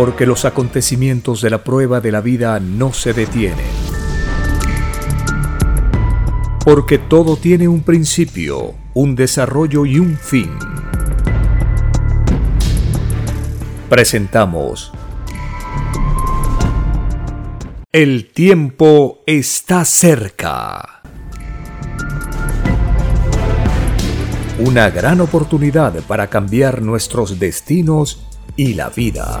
porque los acontecimientos de la prueba de la vida no se detienen. Porque todo tiene un principio, un desarrollo y un fin. Presentamos El tiempo está cerca. Una gran oportunidad para cambiar nuestros destinos y la vida.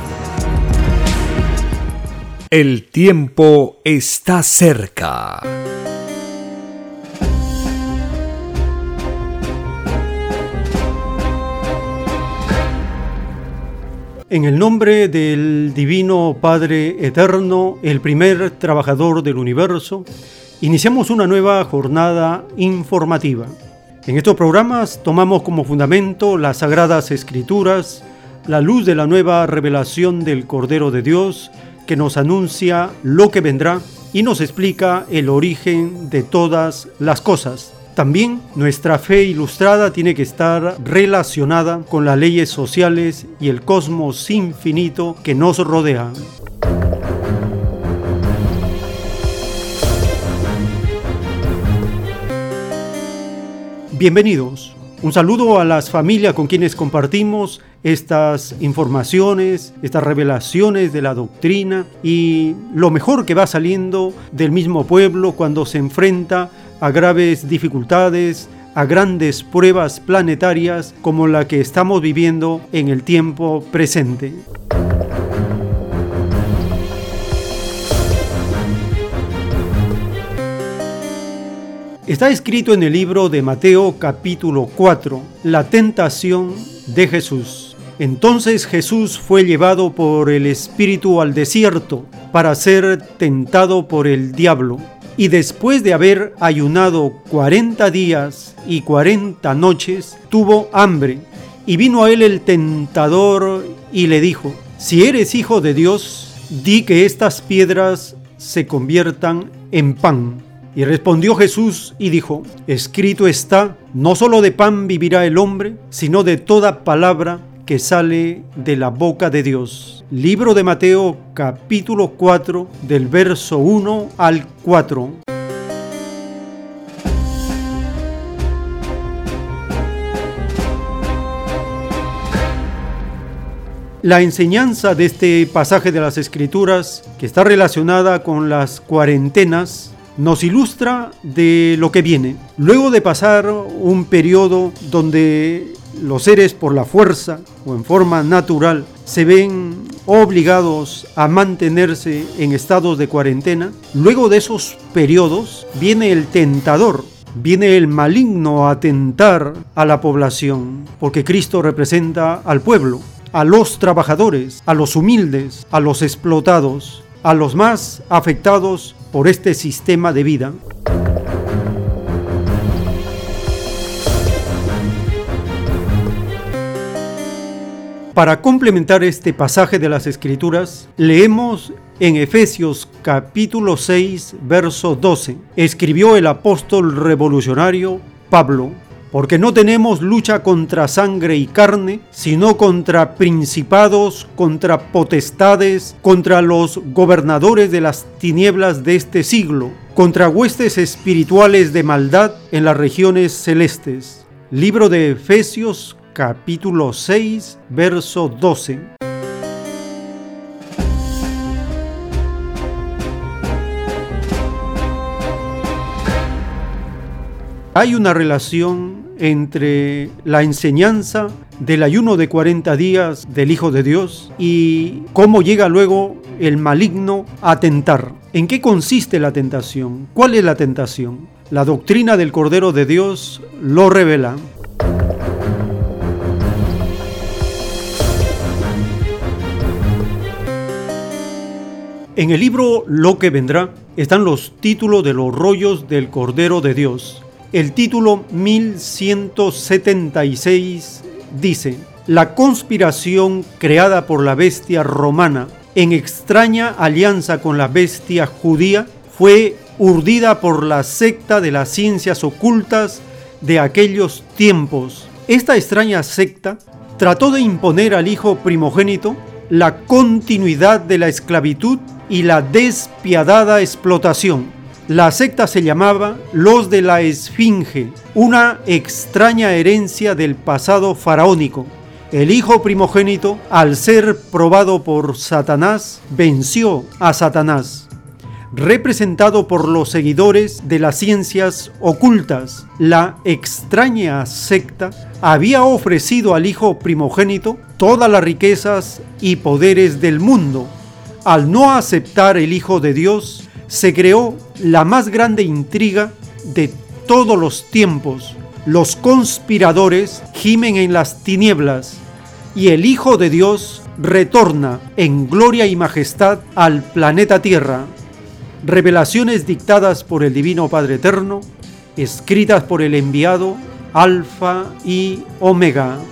El tiempo está cerca. En el nombre del Divino Padre Eterno, el primer trabajador del universo, iniciamos una nueva jornada informativa. En estos programas tomamos como fundamento las sagradas escrituras, la luz de la nueva revelación del Cordero de Dios que nos anuncia lo que vendrá y nos explica el origen de todas las cosas. También nuestra fe ilustrada tiene que estar relacionada con las leyes sociales y el cosmos infinito que nos rodea. Bienvenidos. Un saludo a las familias con quienes compartimos estas informaciones, estas revelaciones de la doctrina y lo mejor que va saliendo del mismo pueblo cuando se enfrenta a graves dificultades, a grandes pruebas planetarias como la que estamos viviendo en el tiempo presente. Está escrito en el libro de Mateo capítulo 4, la tentación de Jesús. Entonces Jesús fue llevado por el Espíritu al desierto para ser tentado por el diablo. Y después de haber ayunado cuarenta días y cuarenta noches, tuvo hambre. Y vino a él el tentador y le dijo, si eres hijo de Dios, di que estas piedras se conviertan en pan. Y respondió Jesús y dijo, escrito está, no solo de pan vivirá el hombre, sino de toda palabra que sale de la boca de Dios. Libro de Mateo capítulo 4 del verso 1 al 4. La enseñanza de este pasaje de las Escrituras, que está relacionada con las cuarentenas, nos ilustra de lo que viene. Luego de pasar un periodo donde los seres por la fuerza o en forma natural se ven obligados a mantenerse en estados de cuarentena, luego de esos periodos viene el tentador, viene el maligno a tentar a la población, porque Cristo representa al pueblo, a los trabajadores, a los humildes, a los explotados, a los más afectados por este sistema de vida. Para complementar este pasaje de las Escrituras, leemos en Efesios capítulo 6, verso 12. Escribió el apóstol revolucionario Pablo, porque no tenemos lucha contra sangre y carne, sino contra principados, contra potestades, contra los gobernadores de las tinieblas de este siglo, contra huestes espirituales de maldad en las regiones celestes. Libro de Efesios capítulo 6, verso 12. Hay una relación entre la enseñanza del ayuno de 40 días del Hijo de Dios y cómo llega luego el maligno a tentar. ¿En qué consiste la tentación? ¿Cuál es la tentación? La doctrina del Cordero de Dios lo revela. En el libro Lo que vendrá están los títulos de los rollos del Cordero de Dios. El título 1176 dice, La conspiración creada por la bestia romana en extraña alianza con la bestia judía fue urdida por la secta de las ciencias ocultas de aquellos tiempos. Esta extraña secta trató de imponer al hijo primogénito la continuidad de la esclavitud y la despiadada explotación. La secta se llamaba los de la Esfinge, una extraña herencia del pasado faraónico. El hijo primogénito, al ser probado por Satanás, venció a Satanás representado por los seguidores de las ciencias ocultas. La extraña secta había ofrecido al hijo primogénito todas las riquezas y poderes del mundo. Al no aceptar el Hijo de Dios, se creó la más grande intriga de todos los tiempos. Los conspiradores gimen en las tinieblas y el Hijo de Dios retorna en gloria y majestad al planeta Tierra revelaciones dictadas por el Divino Padre Eterno, escritas por el enviado Alfa y Omega.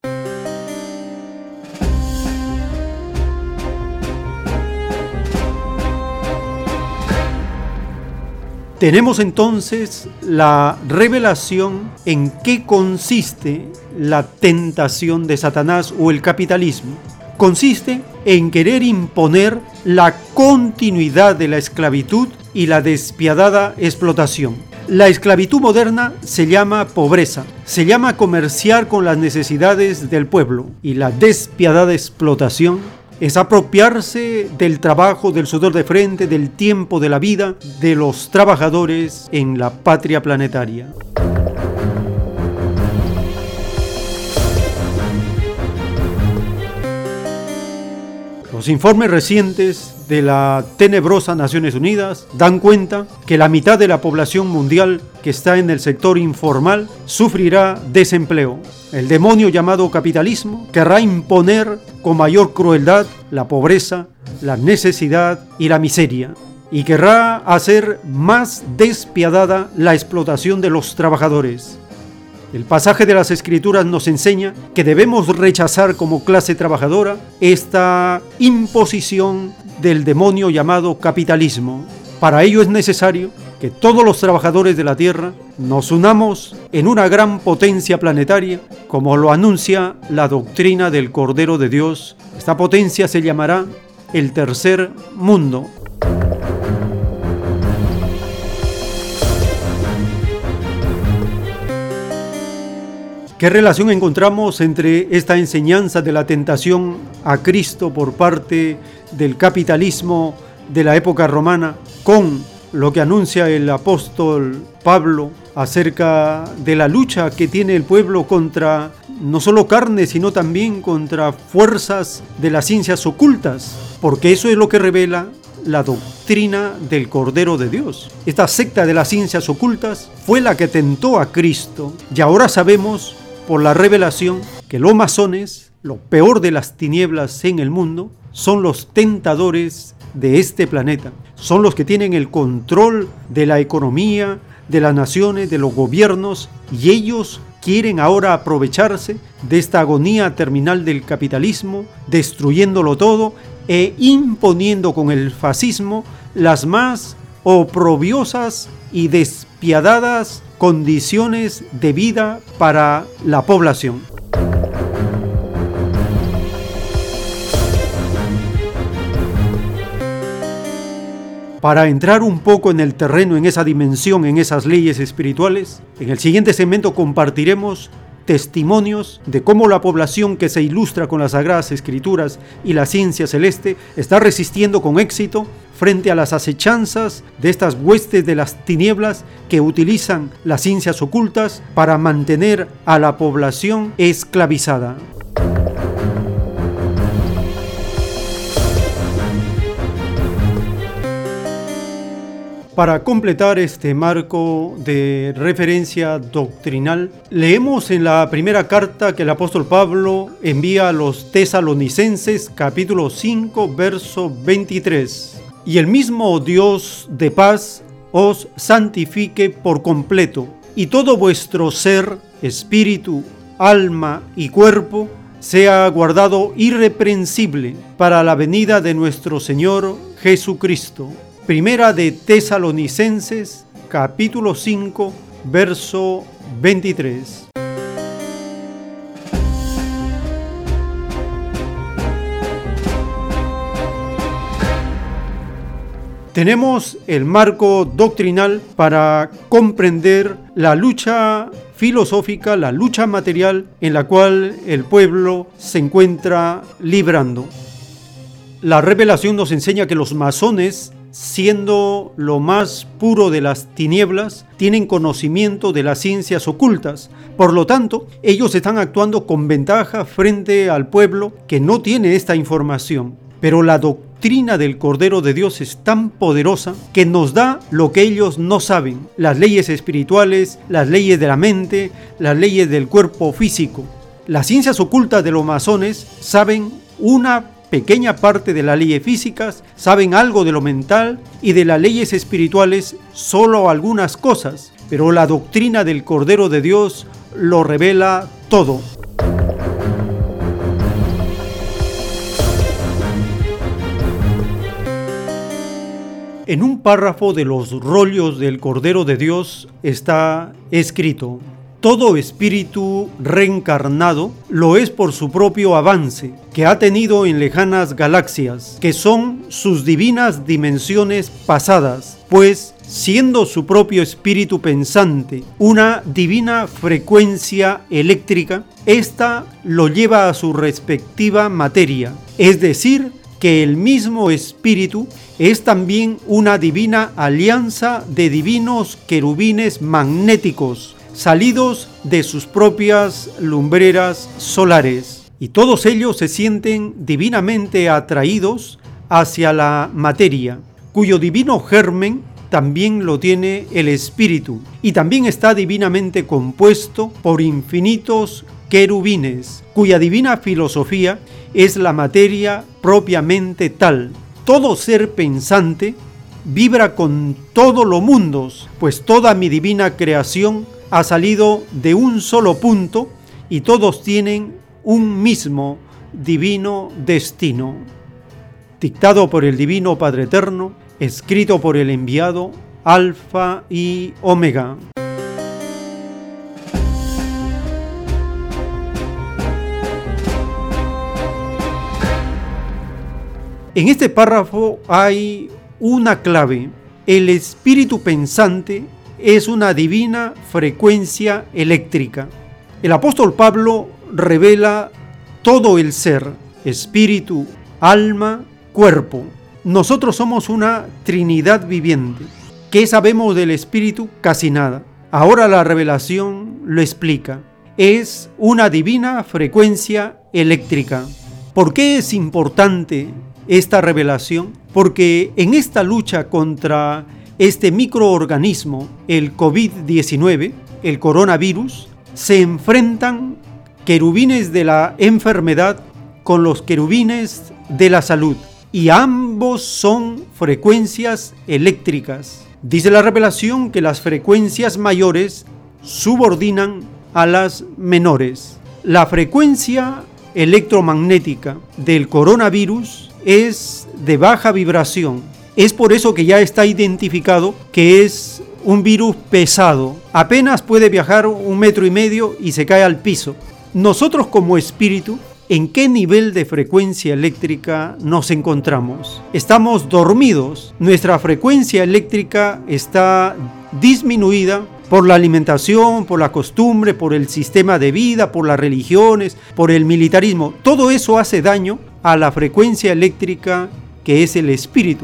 Tenemos entonces la revelación en qué consiste la tentación de Satanás o el capitalismo consiste en querer imponer la continuidad de la esclavitud y la despiadada explotación. La esclavitud moderna se llama pobreza, se llama comerciar con las necesidades del pueblo y la despiadada explotación es apropiarse del trabajo, del sudor de frente, del tiempo de la vida de los trabajadores en la patria planetaria. Los informes recientes de la tenebrosa Naciones Unidas dan cuenta que la mitad de la población mundial que está en el sector informal sufrirá desempleo. El demonio llamado capitalismo querrá imponer con mayor crueldad la pobreza, la necesidad y la miseria y querrá hacer más despiadada la explotación de los trabajadores. El pasaje de las Escrituras nos enseña que debemos rechazar como clase trabajadora esta imposición del demonio llamado capitalismo. Para ello es necesario que todos los trabajadores de la Tierra nos unamos en una gran potencia planetaria, como lo anuncia la doctrina del Cordero de Dios. Esta potencia se llamará el tercer mundo. ¿Qué relación encontramos entre esta enseñanza de la tentación a Cristo por parte del capitalismo de la época romana con lo que anuncia el apóstol Pablo acerca de la lucha que tiene el pueblo contra no solo carne, sino también contra fuerzas de las ciencias ocultas? Porque eso es lo que revela la doctrina del Cordero de Dios. Esta secta de las ciencias ocultas fue la que tentó a Cristo y ahora sabemos por la revelación que los masones, lo peor de las tinieblas en el mundo, son los tentadores de este planeta. Son los que tienen el control de la economía, de las naciones, de los gobiernos, y ellos quieren ahora aprovecharse de esta agonía terminal del capitalismo, destruyéndolo todo e imponiendo con el fascismo las más oprobiosas y despiadadas condiciones de vida para la población. Para entrar un poco en el terreno, en esa dimensión, en esas leyes espirituales, en el siguiente segmento compartiremos testimonios de cómo la población que se ilustra con las sagradas escrituras y la ciencia celeste está resistiendo con éxito frente a las acechanzas de estas huestes de las tinieblas que utilizan las ciencias ocultas para mantener a la población esclavizada. Para completar este marco de referencia doctrinal, leemos en la primera carta que el apóstol Pablo envía a los tesalonicenses capítulo 5 verso 23. y el mismo Dios de paz os santifique por completo, y todo vuestro ser, espíritu, alma y cuerpo sea guardado irreprensible para la venida de nuestro Señor Jesucristo. Primera de Tesalonicenses, capítulo 5, verso 23. Tenemos el marco doctrinal para comprender la lucha filosófica, la lucha material en la cual el pueblo se encuentra librando. La revelación nos enseña que los masones, siendo lo más puro de las tinieblas, tienen conocimiento de las ciencias ocultas. Por lo tanto, ellos están actuando con ventaja frente al pueblo que no tiene esta información. Pero la doctrina del Cordero de Dios es tan poderosa que nos da lo que ellos no saben, las leyes espirituales, las leyes de la mente, las leyes del cuerpo físico. Las ciencias ocultas de los masones saben una pequeña parte de las leyes físicas, saben algo de lo mental y de las leyes espirituales solo algunas cosas, pero la doctrina del Cordero de Dios lo revela todo. En un párrafo de los rollos del Cordero de Dios está escrito, todo espíritu reencarnado lo es por su propio avance que ha tenido en lejanas galaxias, que son sus divinas dimensiones pasadas, pues siendo su propio espíritu pensante una divina frecuencia eléctrica, ésta lo lleva a su respectiva materia, es decir, que el mismo espíritu es también una divina alianza de divinos querubines magnéticos, salidos de sus propias lumbreras solares. Y todos ellos se sienten divinamente atraídos hacia la materia, cuyo divino germen también lo tiene el espíritu, y también está divinamente compuesto por infinitos querubines, cuya divina filosofía es la materia propiamente tal todo ser pensante vibra con todos los mundos, pues toda mi divina creación ha salido de un solo punto y todos tienen un mismo divino destino. Dictado por el Divino Padre Eterno, escrito por el enviado Alfa y Omega. En este párrafo hay una clave. El espíritu pensante es una divina frecuencia eléctrica. El apóstol Pablo revela todo el ser, espíritu, alma, cuerpo. Nosotros somos una Trinidad viviente. ¿Qué sabemos del espíritu? Casi nada. Ahora la revelación lo explica. Es una divina frecuencia eléctrica. ¿Por qué es importante esta revelación? Porque en esta lucha contra este microorganismo, el COVID-19, el coronavirus, se enfrentan querubines de la enfermedad con los querubines de la salud y ambos son frecuencias eléctricas. Dice la revelación que las frecuencias mayores subordinan a las menores. La frecuencia electromagnética del coronavirus es de baja vibración. Es por eso que ya está identificado que es un virus pesado. Apenas puede viajar un metro y medio y se cae al piso. Nosotros como espíritu, ¿en qué nivel de frecuencia eléctrica nos encontramos? Estamos dormidos. Nuestra frecuencia eléctrica está disminuida por la alimentación, por la costumbre, por el sistema de vida, por las religiones, por el militarismo. Todo eso hace daño a la frecuencia eléctrica que es el espíritu.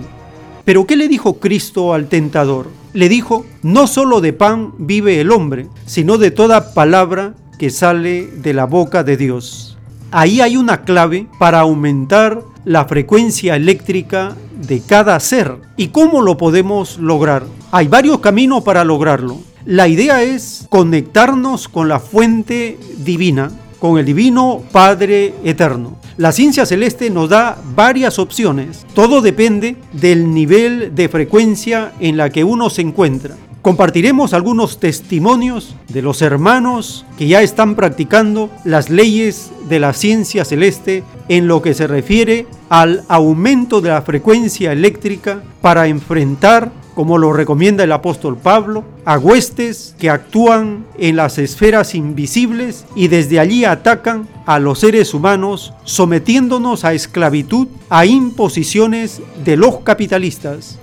Pero ¿qué le dijo Cristo al tentador? Le dijo, no solo de pan vive el hombre, sino de toda palabra que sale de la boca de Dios. Ahí hay una clave para aumentar la frecuencia eléctrica de cada ser. ¿Y cómo lo podemos lograr? Hay varios caminos para lograrlo. La idea es conectarnos con la fuente divina con el Divino Padre Eterno. La ciencia celeste nos da varias opciones. Todo depende del nivel de frecuencia en la que uno se encuentra. Compartiremos algunos testimonios de los hermanos que ya están practicando las leyes de la ciencia celeste en lo que se refiere al aumento de la frecuencia eléctrica para enfrentar como lo recomienda el apóstol Pablo, a huestes que actúan en las esferas invisibles y desde allí atacan a los seres humanos sometiéndonos a esclavitud, a imposiciones de los capitalistas.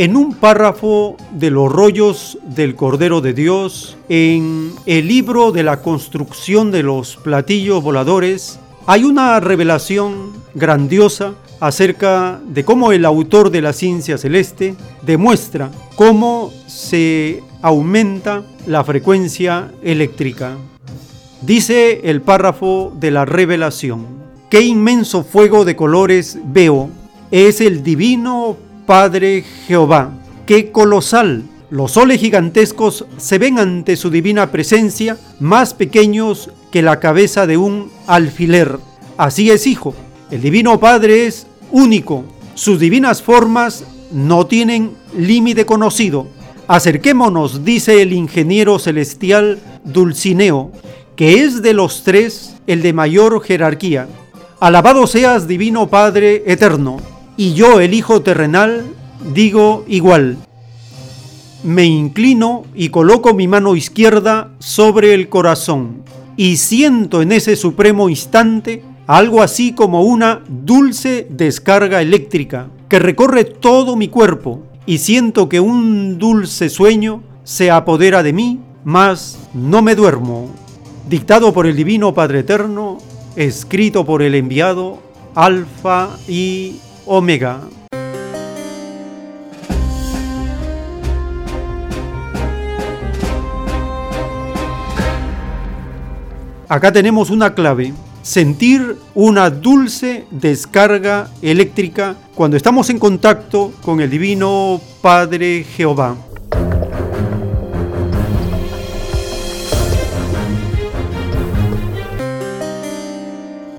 En un párrafo de los rollos del Cordero de Dios, en el libro de la construcción de los platillos voladores, hay una revelación grandiosa acerca de cómo el autor de la ciencia celeste demuestra cómo se aumenta la frecuencia eléctrica. Dice el párrafo de la revelación, qué inmenso fuego de colores veo, es el divino Padre Jehová. ¡Qué colosal! Los soles gigantescos se ven ante su divina presencia más pequeños que la cabeza de un alfiler. Así es, Hijo. El Divino Padre es único. Sus divinas formas no tienen límite conocido. Acerquémonos, dice el ingeniero celestial Dulcineo, que es de los tres el de mayor jerarquía. Alabado seas, Divino Padre Eterno y yo, el Hijo terrenal, digo igual. Me inclino y coloco mi mano izquierda sobre el corazón y siento en ese supremo instante algo así como una dulce descarga eléctrica que recorre todo mi cuerpo y siento que un dulce sueño se apodera de mí, mas no me duermo. Dictado por el Divino Padre Eterno, escrito por el enviado Alfa y Omega. Acá tenemos una clave, sentir una dulce descarga eléctrica cuando estamos en contacto con el Divino Padre Jehová.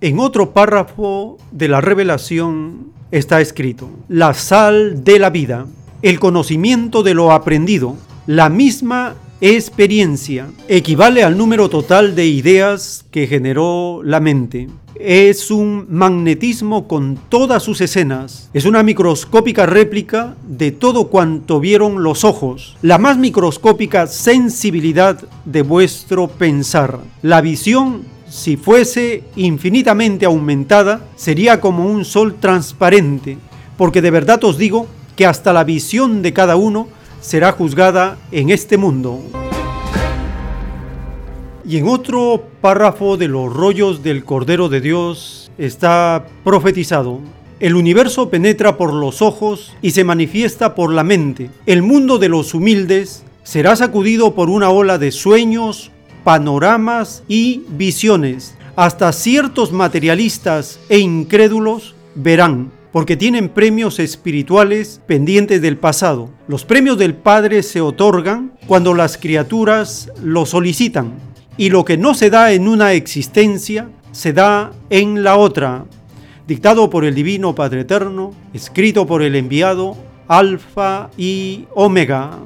En otro párrafo de la revelación está escrito, la sal de la vida, el conocimiento de lo aprendido, la misma experiencia, equivale al número total de ideas que generó la mente. Es un magnetismo con todas sus escenas. Es una microscópica réplica de todo cuanto vieron los ojos. La más microscópica sensibilidad de vuestro pensar. La visión si fuese infinitamente aumentada, sería como un sol transparente, porque de verdad os digo que hasta la visión de cada uno será juzgada en este mundo. Y en otro párrafo de los rollos del Cordero de Dios está profetizado. El universo penetra por los ojos y se manifiesta por la mente. El mundo de los humildes será sacudido por una ola de sueños, panoramas y visiones. Hasta ciertos materialistas e incrédulos verán, porque tienen premios espirituales pendientes del pasado. Los premios del Padre se otorgan cuando las criaturas lo solicitan, y lo que no se da en una existencia, se da en la otra. Dictado por el Divino Padre Eterno, escrito por el enviado Alfa y Omega.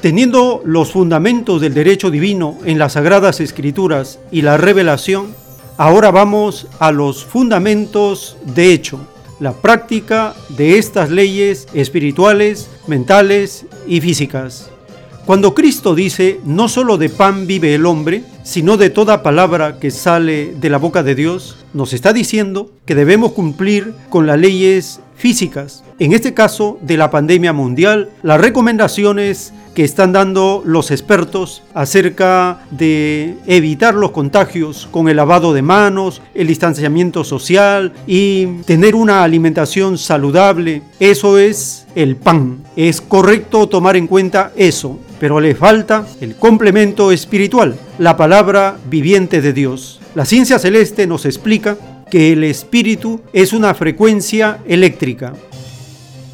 Teniendo los fundamentos del derecho divino en las sagradas escrituras y la revelación, ahora vamos a los fundamentos de hecho, la práctica de estas leyes espirituales, mentales y físicas. Cuando Cristo dice, no solo de pan vive el hombre, sino de toda palabra que sale de la boca de Dios, nos está diciendo que debemos cumplir con las leyes físicas. En este caso de la pandemia mundial, las recomendaciones que están dando los expertos acerca de evitar los contagios con el lavado de manos, el distanciamiento social y tener una alimentación saludable. Eso es el pan. Es correcto tomar en cuenta eso. pero le falta el complemento espiritual, la palabra viviente de Dios. La ciencia celeste nos explica que el espíritu es una frecuencia eléctrica.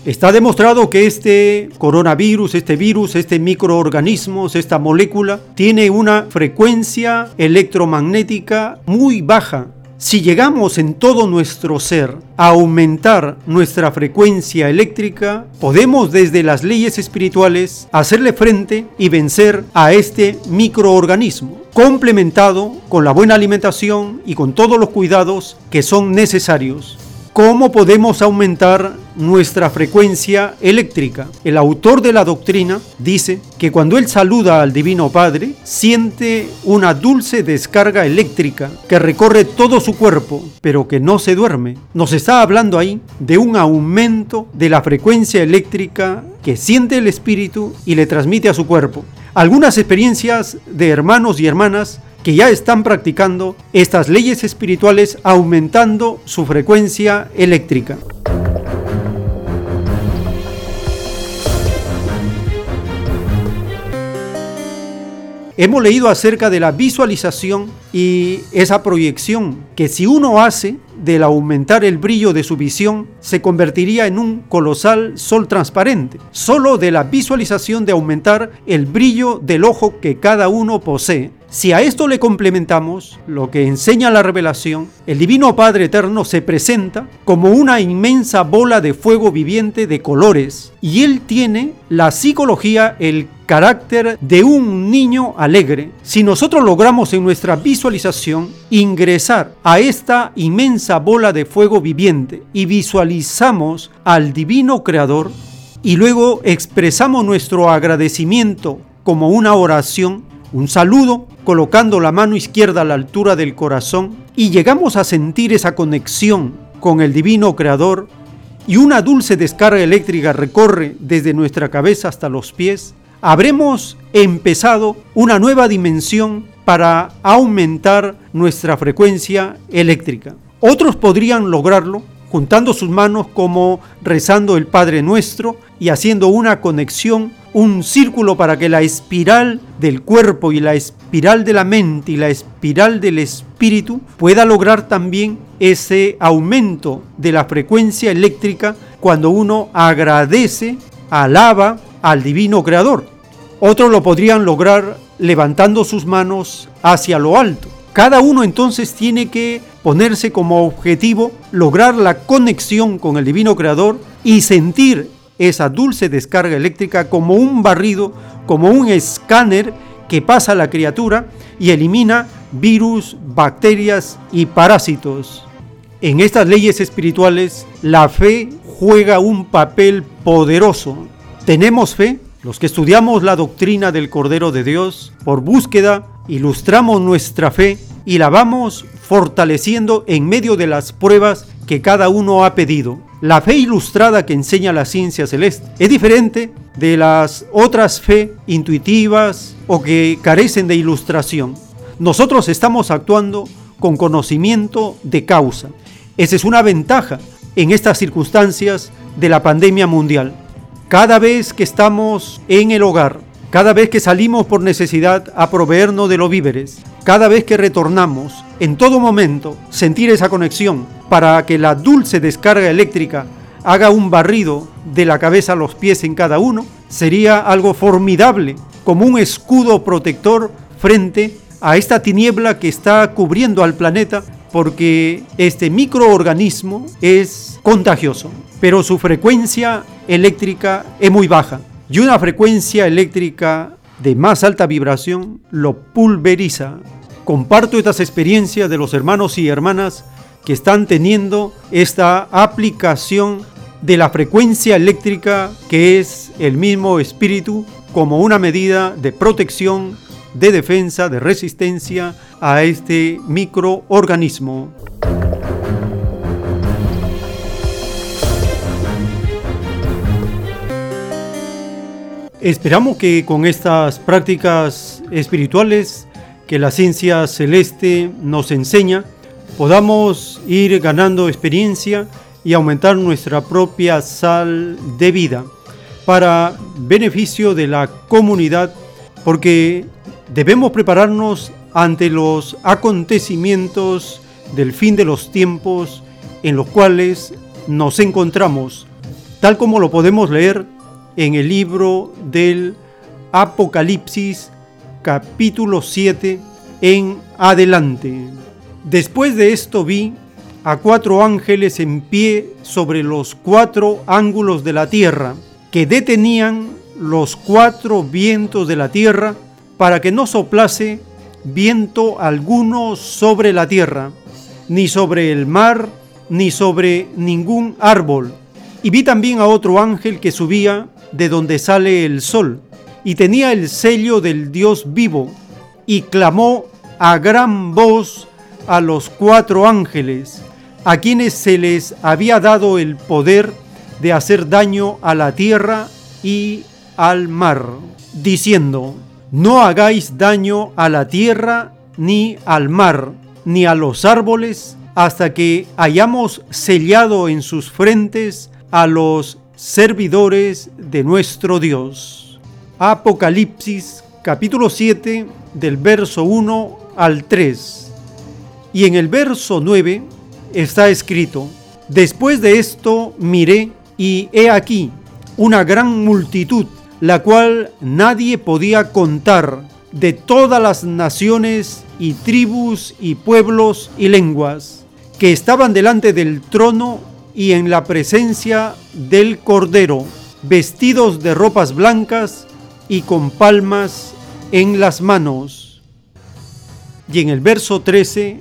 Está demostrado que este coronavirus, este virus, este microorganismo, esta molécula, tiene una frecuencia electromagnética muy baja, si llegamos en todo nuestro ser a aumentar nuestra frecuencia eléctrica, podemos desde las leyes espirituales hacerle frente y vencer a este microorganismo, complementado con la buena alimentación y con todos los cuidados que son necesarios. ¿Cómo podemos aumentar nuestra frecuencia eléctrica? El autor de la doctrina dice que cuando él saluda al Divino Padre, siente una dulce descarga eléctrica que recorre todo su cuerpo, pero que no se duerme. Nos está hablando ahí de un aumento de la frecuencia eléctrica que siente el espíritu y le transmite a su cuerpo. Algunas experiencias de hermanos y hermanas que ya están practicando estas leyes espirituales aumentando su frecuencia eléctrica. Hemos leído acerca de la visualización y esa proyección que si uno hace del aumentar el brillo de su visión, se convertiría en un colosal sol transparente. Solo de la visualización de aumentar el brillo del ojo que cada uno posee, si a esto le complementamos lo que enseña la revelación, el Divino Padre Eterno se presenta como una inmensa bola de fuego viviente de colores y Él tiene la psicología, el carácter de un niño alegre. Si nosotros logramos en nuestra visualización ingresar a esta inmensa bola de fuego viviente y visualizamos al Divino Creador y luego expresamos nuestro agradecimiento como una oración, un saludo, colocando la mano izquierda a la altura del corazón y llegamos a sentir esa conexión con el divino creador y una dulce descarga eléctrica recorre desde nuestra cabeza hasta los pies, habremos empezado una nueva dimensión para aumentar nuestra frecuencia eléctrica. Otros podrían lograrlo juntando sus manos como rezando el Padre Nuestro y haciendo una conexión un círculo para que la espiral del cuerpo y la espiral de la mente y la espiral del espíritu pueda lograr también ese aumento de la frecuencia eléctrica cuando uno agradece, alaba al divino creador. Otros lo podrían lograr levantando sus manos hacia lo alto. Cada uno entonces tiene que ponerse como objetivo lograr la conexión con el divino creador y sentir esa dulce descarga eléctrica como un barrido, como un escáner que pasa a la criatura y elimina virus, bacterias y parásitos. En estas leyes espirituales, la fe juega un papel poderoso. Tenemos fe, los que estudiamos la doctrina del Cordero de Dios, por búsqueda, ilustramos nuestra fe y la vamos fortaleciendo en medio de las pruebas que cada uno ha pedido. La fe ilustrada que enseña la ciencia celeste es diferente de las otras fe intuitivas o que carecen de ilustración. Nosotros estamos actuando con conocimiento de causa. Esa es una ventaja en estas circunstancias de la pandemia mundial. Cada vez que estamos en el hogar, cada vez que salimos por necesidad a proveernos de los víveres, cada vez que retornamos, en todo momento, sentir esa conexión para que la dulce descarga eléctrica haga un barrido de la cabeza a los pies en cada uno, sería algo formidable, como un escudo protector frente a esta tiniebla que está cubriendo al planeta porque este microorganismo es contagioso, pero su frecuencia eléctrica es muy baja y una frecuencia eléctrica de más alta vibración lo pulveriza. Comparto estas experiencias de los hermanos y hermanas que están teniendo esta aplicación de la frecuencia eléctrica que es el mismo espíritu como una medida de protección, de defensa, de resistencia a este microorganismo. Esperamos que con estas prácticas espirituales que la ciencia celeste nos enseña, podamos ir ganando experiencia y aumentar nuestra propia sal de vida. para beneficio de la comunidad porque debemos prepararnos ante los acontecimientos del fin de los tiempos en los cuales nos encontramos, tal como lo podemos leer en el libro del Apocalipsis capítulo 7 en adelante. Después de esto vi a cuatro ángeles en pie sobre los cuatro ángulos de la tierra, que detenían los cuatro vientos de la tierra para que no soplase viento alguno sobre la tierra, ni sobre el mar, ni sobre ningún árbol. Y vi también a otro ángel que subía de donde sale el sol, y tenía el sello del Dios vivo, y clamó a gran voz a los cuatro ángeles, a quienes se les había dado el poder de hacer daño a la tierra y al mar, diciendo, no hagáis daño a la tierra, ni al mar, ni a los árboles, hasta que hayamos sellado en sus frentes a los servidores de nuestro Dios. Apocalipsis capítulo 7 del verso 1 al 3. Y en el verso 9 está escrito, Después de esto miré y he aquí una gran multitud la cual nadie podía contar, de todas las naciones y tribus y pueblos y lenguas, que estaban delante del trono y en la presencia del Cordero, vestidos de ropas blancas y con palmas en las manos. Y en el verso 13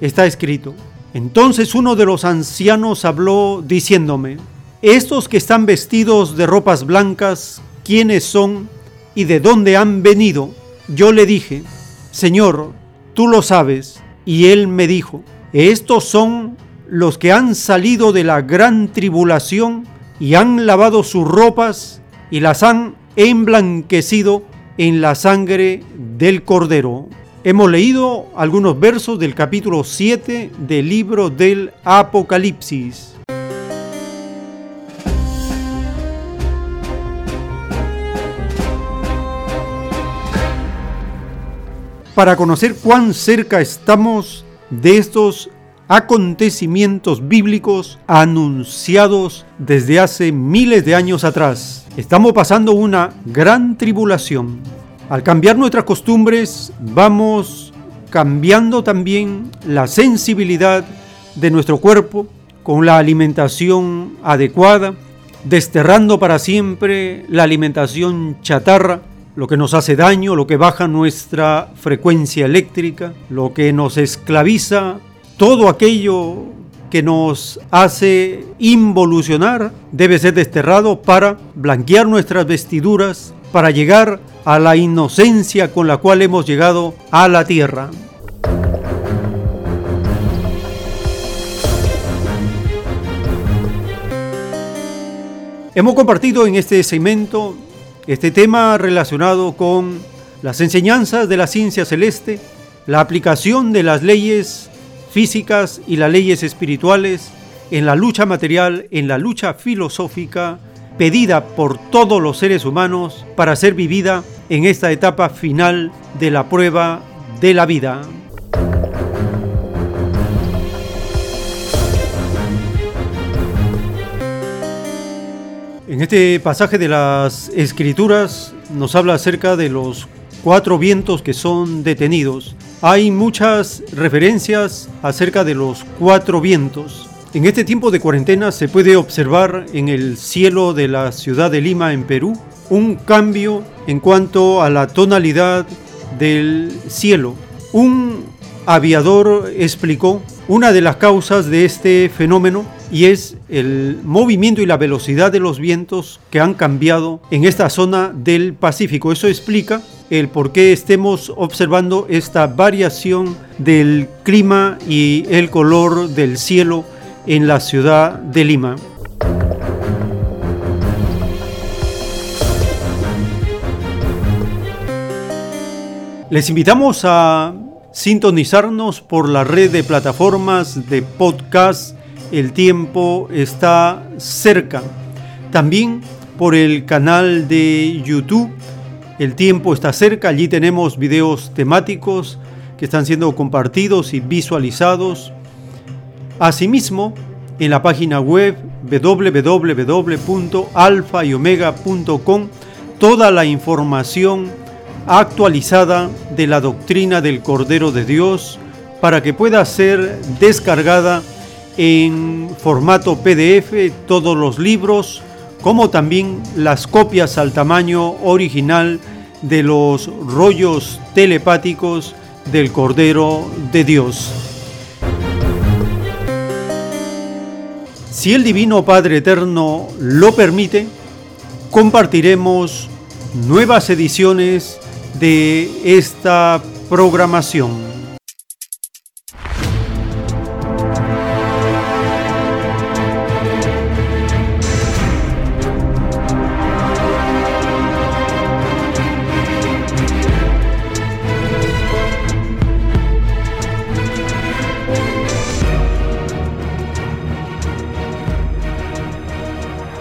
está escrito, entonces uno de los ancianos habló diciéndome, estos que están vestidos de ropas blancas, quiénes son y de dónde han venido. Yo le dije, Señor, tú lo sabes. Y él me dijo, estos son los que han salido de la gran tribulación y han lavado sus ropas y las han emblanquecido en la sangre del cordero. Hemos leído algunos versos del capítulo 7 del libro del Apocalipsis. para conocer cuán cerca estamos de estos acontecimientos bíblicos anunciados desde hace miles de años atrás. Estamos pasando una gran tribulación. Al cambiar nuestras costumbres, vamos cambiando también la sensibilidad de nuestro cuerpo con la alimentación adecuada, desterrando para siempre la alimentación chatarra lo que nos hace daño, lo que baja nuestra frecuencia eléctrica, lo que nos esclaviza, todo aquello que nos hace involucionar debe ser desterrado para blanquear nuestras vestiduras, para llegar a la inocencia con la cual hemos llegado a la tierra. Hemos compartido en este segmento este tema relacionado con las enseñanzas de la ciencia celeste, la aplicación de las leyes físicas y las leyes espirituales en la lucha material, en la lucha filosófica pedida por todos los seres humanos para ser vivida en esta etapa final de la prueba de la vida. En este pasaje de las Escrituras nos habla acerca de los cuatro vientos que son detenidos. Hay muchas referencias acerca de los cuatro vientos. En este tiempo de cuarentena se puede observar en el cielo de la ciudad de Lima, en Perú, un cambio en cuanto a la tonalidad del cielo. Un aviador explicó una de las causas de este fenómeno y es el movimiento y la velocidad de los vientos que han cambiado en esta zona del Pacífico. Eso explica el por qué estemos observando esta variación del clima y el color del cielo en la ciudad de Lima. Les invitamos a sintonizarnos por la red de plataformas de podcast el tiempo está cerca. También por el canal de YouTube. El tiempo está cerca, allí tenemos videos temáticos que están siendo compartidos y visualizados. Asimismo, en la página web www.alfayomega.com toda la información actualizada de la doctrina del Cordero de Dios para que pueda ser descargada en formato PDF todos los libros, como también las copias al tamaño original de los rollos telepáticos del Cordero de Dios. Si el Divino Padre Eterno lo permite, compartiremos nuevas ediciones de esta programación.